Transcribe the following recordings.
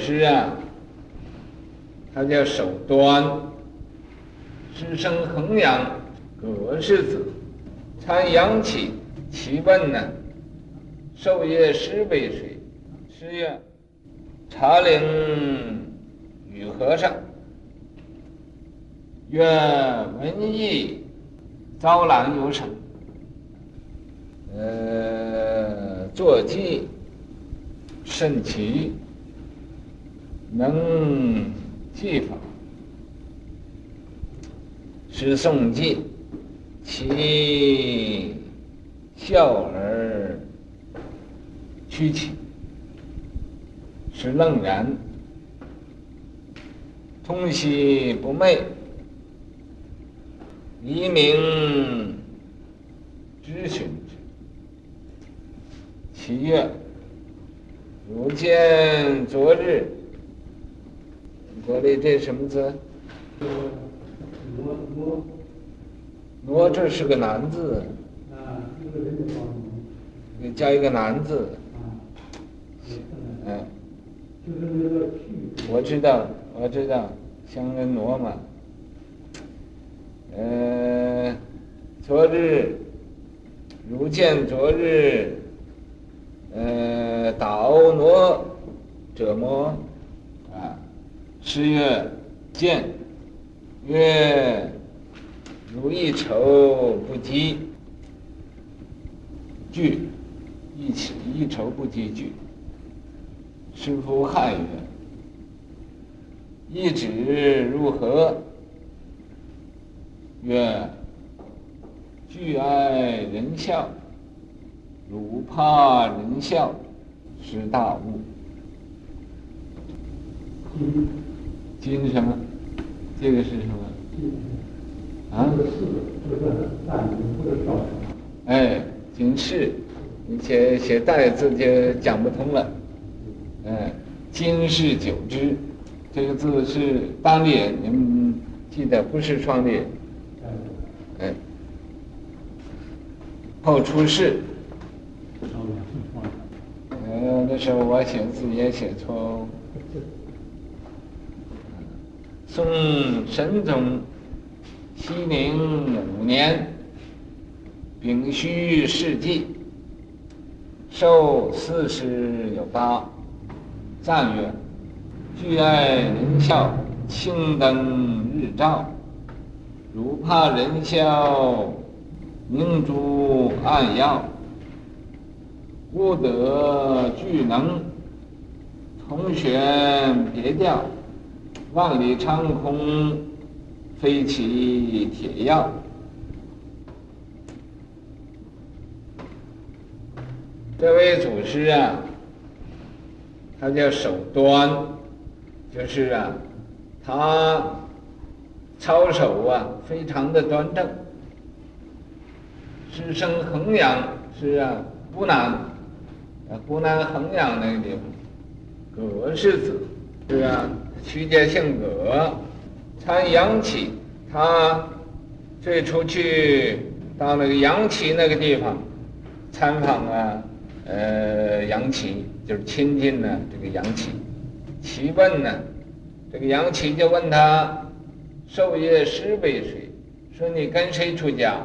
诗啊，他叫首端，师生衡阳葛氏子，参阳起，其问呢，授业师为谁？师曰：茶陵雨和尚。曰：文艺昭朗有成，呃，坐骑甚奇，能记法，诗诵记，其笑而曲奇，是愣然，通悉不昧。黎明知寻之，其月：如见昨日。昨日这什么字？挪挪挪，这是个男字。啊，一个人的方你加一个男字。啊，嗯。我知道，我知道，相人挪嘛。呃，昨日如见昨日，呃，倒挪者么？诗，曰：见。曰：如一筹不及聚，一起一筹不及聚。师夫汉曰：一指如何？曰：惧爱人笑，如怕人笑，是大误。今今什么？这个是什么？啊？这个是就是？哎，今世，你写写大字就讲不通了。哎，今世久之，这个字是单列，你们记得不是双列。哎，后出世。呃，那时候我写字也写错。宋神宗熙宁五年，丙戌世纪，寿四十有八，赞曰：俱爱人笑，青灯日照。汝怕人笑，明珠暗曜。吾德俱能，同玄别调。万里长空，飞起铁曜。这位祖师啊，他叫守端，就是啊，他。操守啊，非常的端正。师生衡阳是啊，湖南，湖南衡阳那个地方，葛氏子是啊，曲家姓葛，参阳起，他最初去到那个阳岐那个地方参访啊，呃阳岐就是亲近呢这个阳岐，其问呢，这个阳岐就问他。授业师为谁？说你跟谁出家？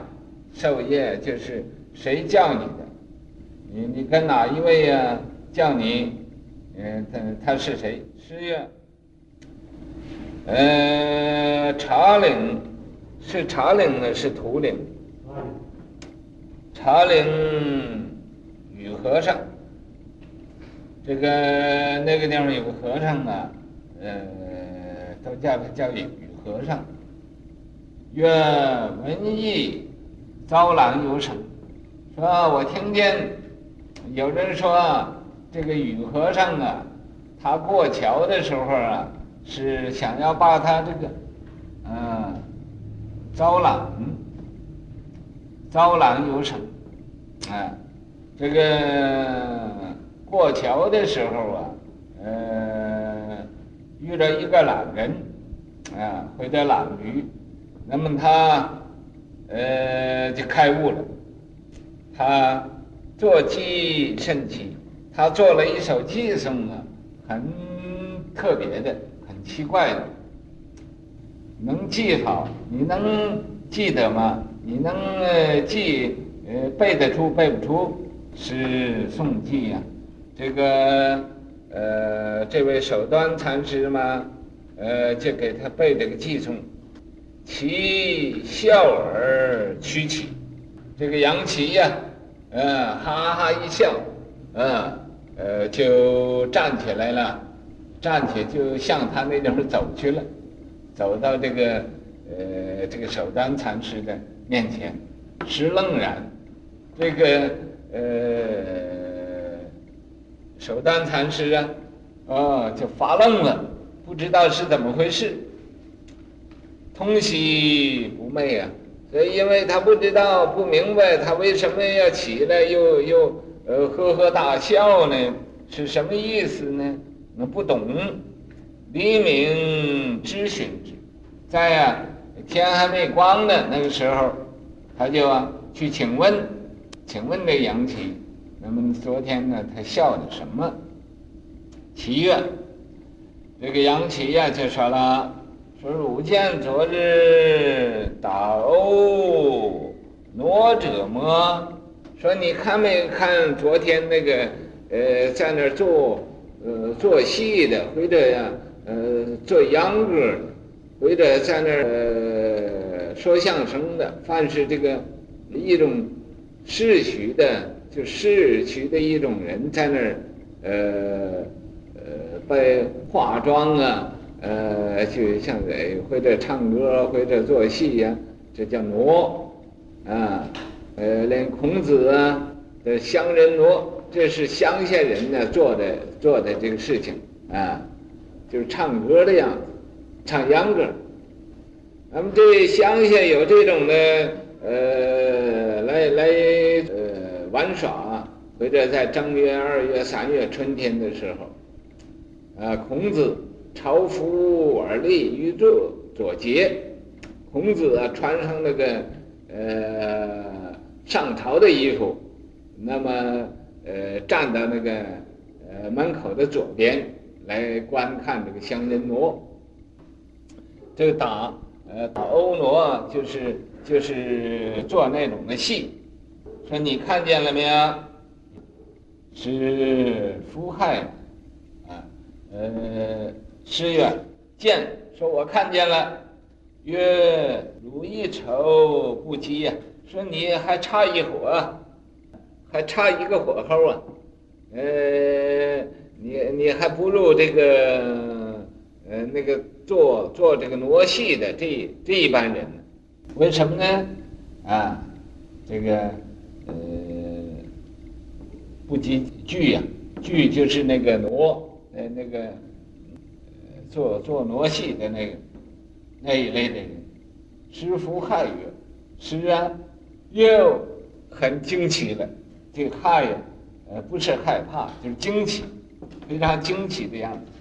授业就是谁教你的？你你跟哪一位呀、啊？教你？嗯，他他是谁？师曰：呃，茶陵是茶陵呢，是土岭。茶陵雨和尚，这个那个地方有个和尚啊，呃，都叫他叫雨。和尚曰：“文艺昭朗有成。”说：“我听见有人说，这个雨和尚啊，他过桥的时候啊，是想要把他这个，嗯，招揽，招揽有成，啊，这个过桥的时候啊，呃，遇到一个懒人。”啊，会得朗諭，那么他，呃，就开悟了。他坐骑甚奇，他做了一首偈颂啊，很特别的、奇怪的，能记好？你能记得吗？你能记？呃，背得出背不出是宋记呀。这个呃，这位首端禅师嘛，呃，就给他背这个记诵，其笑而屈起。这个杨岐呀，呃，哈哈一笑，呃，呃，就站起来了，站起就向他那地方走去了，走到这个呃这个首端禅师的面前，实愣然。这个呃，首端禅师啊，哦，就发愣了，不知道是怎么回事。通悉不寐啊，所以因为他不知道、不明白，他为什么要起来又又呃呵呵大笑呢？是什么意思呢？那不懂。黎明知寻之，在啊天还没光的那个时候，他就啊去请问。请问这杨奇，那么昨天呢，他笑的什么？祈愿，这个杨奇呀就说了，说汝见昨日打甌挪者么？说你看没看昨天那个呃在那儿做呃做戏的，或者呀呃做秧歌的，或者在那儿呃说相声的，凡是这个一种。世俗的，就世俗的一种人在那儿，呃呃，被化妆啊，呃，就像这或者唱歌或者做戏呀、这叫挪，啊，呃，连孔子啊的乡人挪，这是乡下人呢做的做的这个事情啊，就是唱歌的样子，唱秧歌。那么这乡下有这种的。呃，来来，呃，玩耍，或者在正月、二月、三月春天的时候，啊，孔子朝服而立于左左节，孔子啊穿上那个呃上朝的衣服，那么呃站到那个呃门口的左边来观看这个香人挪，这个打呃打欧罗就是。就是做那种的戏，说你看见了没有？是夫亥，啊，呃，师远见，说我看见了。曰汝一筹不及呀，说你还差一伙，还差一个火候啊，呃，你你还不如这个，呃，那个做做这个挪戏的这这一般人呢。为什么呢？啊，这个呃，不及剧呀，剧就是那个挪，呃，那个做做挪戏的那个那一类的人。师夫亥曰：“是啊，又很惊奇了。这个害呀，呃，不是害怕，就是惊奇，非常惊奇的样子。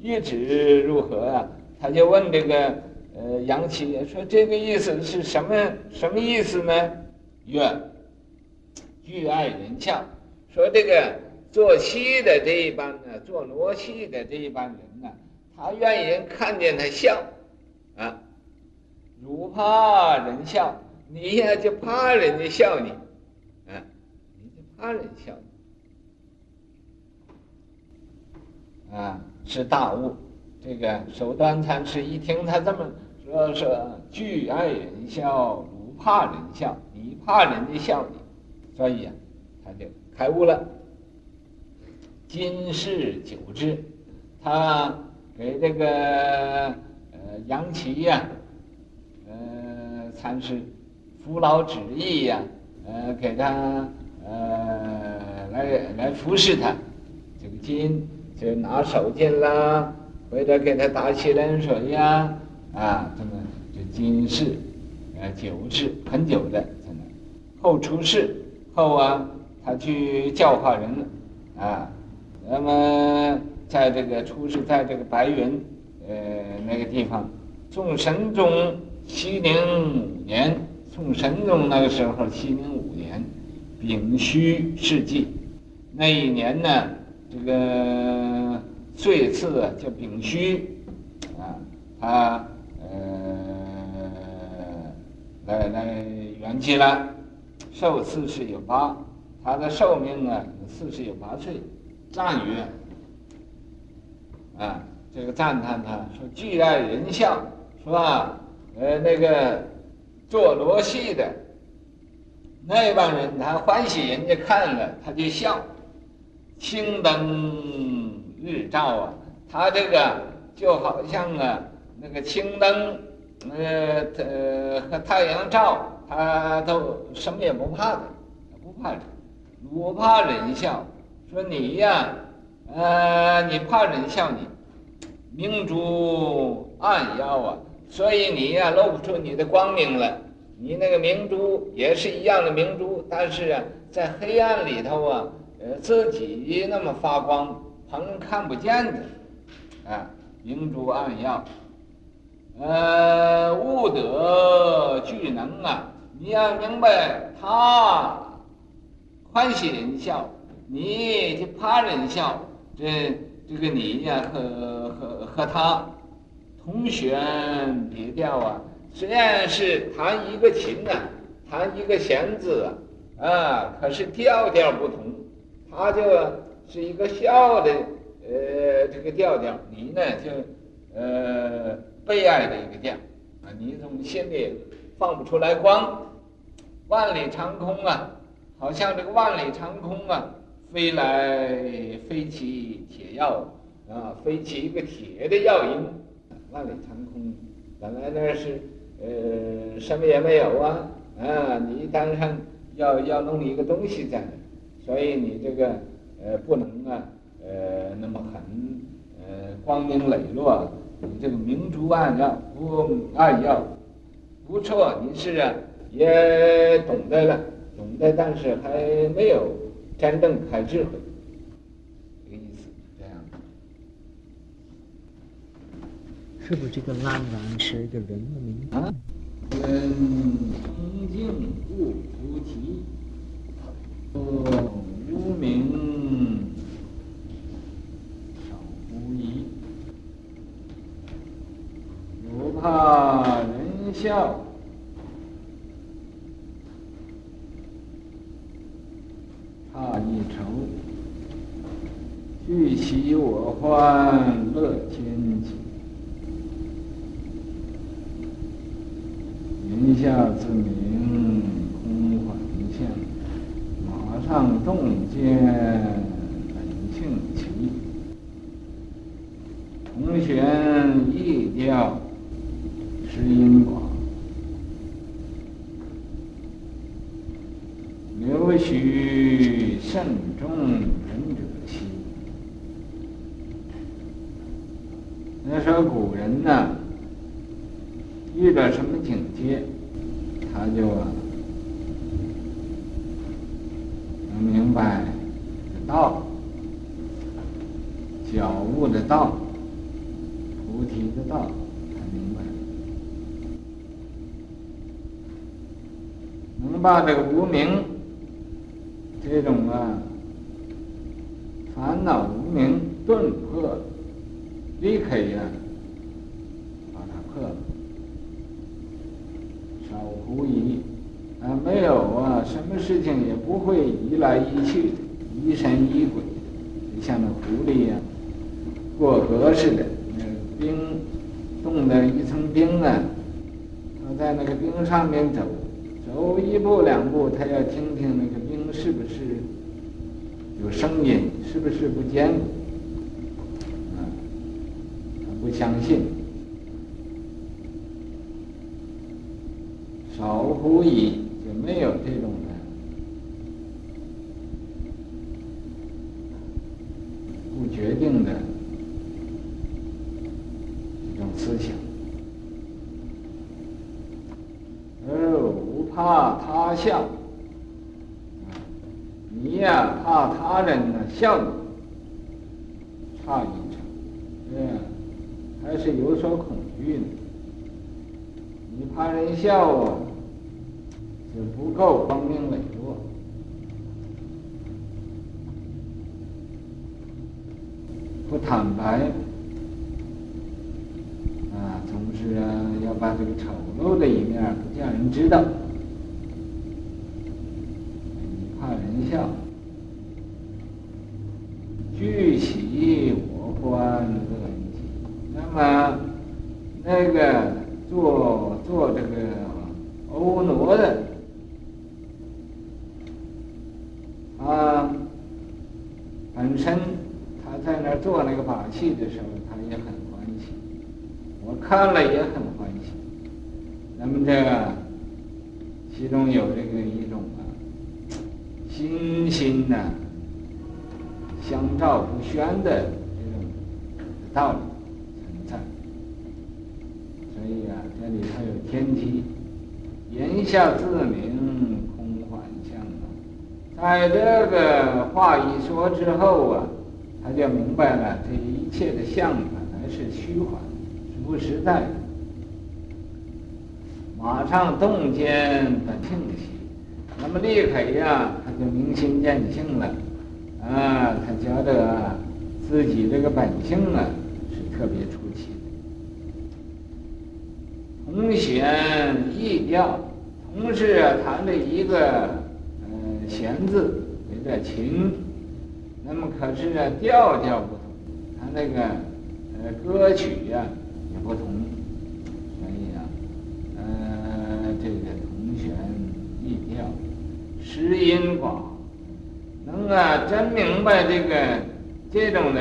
一直如何啊？他就问这个。”呃，杨七爷说这个意思是什么？什么意思呢？曰：欲爱人笑。说这个做戏的这一帮呢，做罗戏的这一帮人呢，他愿意看见他笑，啊，汝怕人笑，你呀就怕人家笑你，你就怕人笑，啊，是大悟。这个首端禅师一听他这么。说说惧爱人笑，不怕人笑，你怕人家笑你，所以啊，他就开悟了。今世久之，他给这个呃杨岐呀，呃禅师扶老指意呀，呃给他来来服侍他，这个金就拿手巾啦，或者给他打洗脸水呀。啊，这么就今世，呃，久治很久的，在那后出世后啊，他去教化人了，啊，那么在这个出世在这个白云，呃，那个地方，宋神宗熙宁五年，宋神宗那个时候熙宁五年，丙戌世纪，那一年呢，这个岁次啊叫丙戌，啊，他呃来来圆寂了，寿四十有八，他的寿命啊四十有八岁，赞曰，啊，这个赞叹他说既爱人笑，是吧？呃，那个做罗戏的那帮人，他欢喜人家看了，他就笑。青灯日照啊，他这个就好像啊，那个青灯，呃呃和太阳照，他都什么也不怕的，不怕人，不怕人笑。说你呀，呃，你怕人笑你，明珠暗耀啊，所以你呀露不出你的光明来。你那个明珠也是一样的明珠，但是啊，在黑暗里头啊。呃，自己那么发光，旁人看不见的，啊，明珠暗耀，呃，悟德具能啊，你要明白他欢喜人笑，你就怕人笑，这这个你呀和和和他同弦别调啊，虽然是弹一个琴啊，弹一个弦子啊，啊，可是调调不同。他就是一个笑的，呃，这个调调，你呢就，呃，悲哀的一个调，啊，你从心里放不出来光，万里长空啊，好像这个万里长空啊，飞来飞去铁药，啊，飞起一个铁的曜音，万里长空，本来那是，呃，什么也没有啊，啊，你一当上要要弄一个东西在那。所以你这个呃不能啊呃那么很呃光明磊落，你这个明珠暗耀不暗耀不错，你是啊也懂得了，懂得，但是还没有真正开智慧，这个意思这样。是不是这个安然是一个人的名字？啊，人崇敬故。无名少狐疑，不怕人笑，怕一愁，俱喜我欢乐天齐，言下之名。唱洞见本性奇，同弦异调失音寡，留许慎终仁者稀。那时候古人呢，遇到什么境界，他就啊。明白的道，觉悟的道，菩提的道，他明白，能把这个无明这种啊烦恼无明顿破，离开呀它破了，少狐疑。啊，没有啊，什么事情也不会移来移去，疑神疑鬼的，就像那狐狸呀、啊，过河似的。那个冰冻的一层冰啊，他在那个冰上面走，走一步两步，他要听听那个冰是不是有声音，是不是不坚固。啊，他不相信，少狐也。没有这种的不决定的这种思想，而不怕他笑，你呀怕他人呢笑你，差一筹，对呀，还是有所恐惧呢，你怕人笑啊。也不够光明磊落，不坦白，啊，总是啊要把这个丑陋的一面不叫人知道，你怕人笑，聚喜我欢乐。那么那个做做这个婀娜的。啊，本身他做那个法器的时候，他也很欢喜，我看了也很欢喜。那么这个其中有这个一种啊，心心呐相照不宣的这种道理存在。所以啊，这里头有天机，言下自明空幻相。在这个话一说之后啊，他就明白了，这一切的相本来是虚幻，是不实在的。马上洞见本性起，那么立刻呀，他就明心见性了，啊，他觉得自己这个本性啊是特别出奇的。同弦异调，同时啊弹了一个嗯。弦字有点琴，那么可是呢调调不同，他那个呃歌曲呀、也不同，所以啊呃这个同弦异调，识音广，能啊真明白这个这种的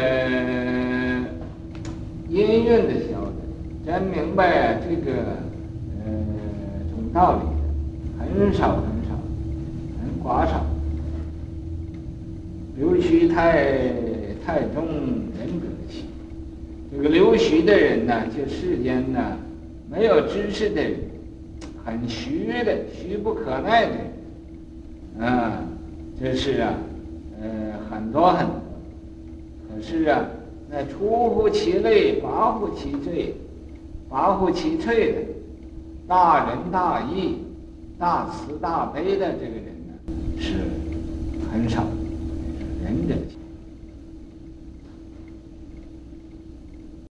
音韵的晓得，真明白这个呃这种道理的很少很少，很。寡少，刘徐太太重人格气。这个刘徐的人呢，就世间呢没有知识的人，很虚的、虚不可耐的人，啊，这是啊，呃，很多很多。可是啊，那出乎其类，拔乎其萃，拔乎其萃的，大仁大义、大慈大悲的这个人呢。是很少。